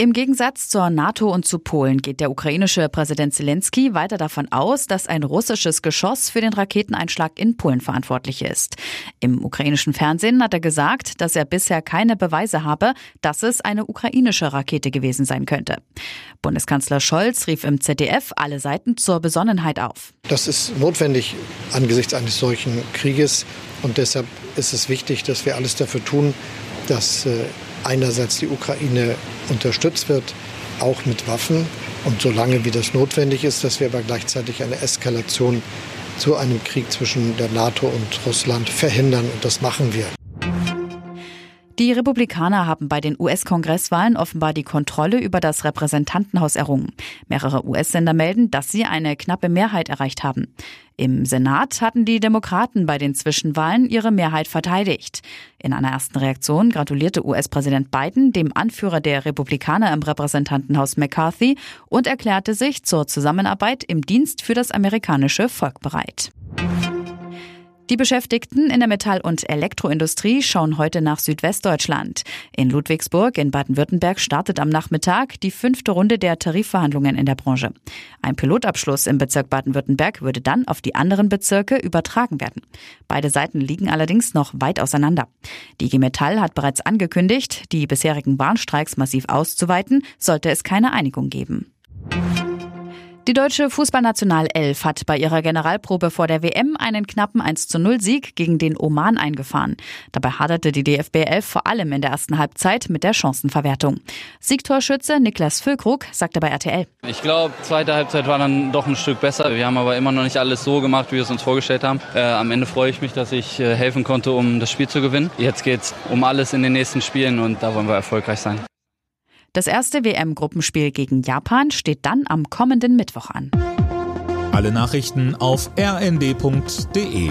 Im Gegensatz zur NATO und zu Polen geht der ukrainische Präsident Zelensky weiter davon aus, dass ein russisches Geschoss für den Raketeneinschlag in Polen verantwortlich ist. Im ukrainischen Fernsehen hat er gesagt, dass er bisher keine Beweise habe, dass es eine ukrainische Rakete gewesen sein könnte. Bundeskanzler Scholz rief im ZDF alle Seiten zur Besonnenheit auf. Das ist notwendig angesichts eines solchen Krieges und deshalb ist es wichtig, dass wir alles dafür tun, dass äh, einerseits die Ukraine unterstützt wird, auch mit Waffen und solange wie das notwendig ist, dass wir aber gleichzeitig eine Eskalation zu einem Krieg zwischen der NATO und Russland verhindern und das machen wir. Die Republikaner haben bei den US-Kongresswahlen offenbar die Kontrolle über das Repräsentantenhaus errungen. Mehrere US-Sender melden, dass sie eine knappe Mehrheit erreicht haben. Im Senat hatten die Demokraten bei den Zwischenwahlen ihre Mehrheit verteidigt. In einer ersten Reaktion gratulierte US-Präsident Biden dem Anführer der Republikaner im Repräsentantenhaus McCarthy und erklärte sich zur Zusammenarbeit im Dienst für das amerikanische Volk bereit. Die Beschäftigten in der Metall- und Elektroindustrie schauen heute nach Südwestdeutschland. In Ludwigsburg in Baden-Württemberg startet am Nachmittag die fünfte Runde der Tarifverhandlungen in der Branche. Ein Pilotabschluss im Bezirk Baden-Württemberg würde dann auf die anderen Bezirke übertragen werden. Beide Seiten liegen allerdings noch weit auseinander. Die IG Metall hat bereits angekündigt, die bisherigen Warnstreiks massiv auszuweiten, sollte es keine Einigung geben. Die deutsche Fußballnationalelf hat bei ihrer Generalprobe vor der WM einen knappen 1 zu 0 Sieg gegen den Oman eingefahren. Dabei haderte die DFB 11 vor allem in der ersten Halbzeit mit der Chancenverwertung. Siegtorschütze Niklas Füllkrug sagte bei RTL. Ich glaube, zweite Halbzeit war dann doch ein Stück besser. Wir haben aber immer noch nicht alles so gemacht, wie wir es uns vorgestellt haben. Äh, am Ende freue ich mich, dass ich äh, helfen konnte, um das Spiel zu gewinnen. Jetzt geht es um alles in den nächsten Spielen und da wollen wir erfolgreich sein. Das erste WM-Gruppenspiel gegen Japan steht dann am kommenden Mittwoch an. Alle Nachrichten auf rnd.de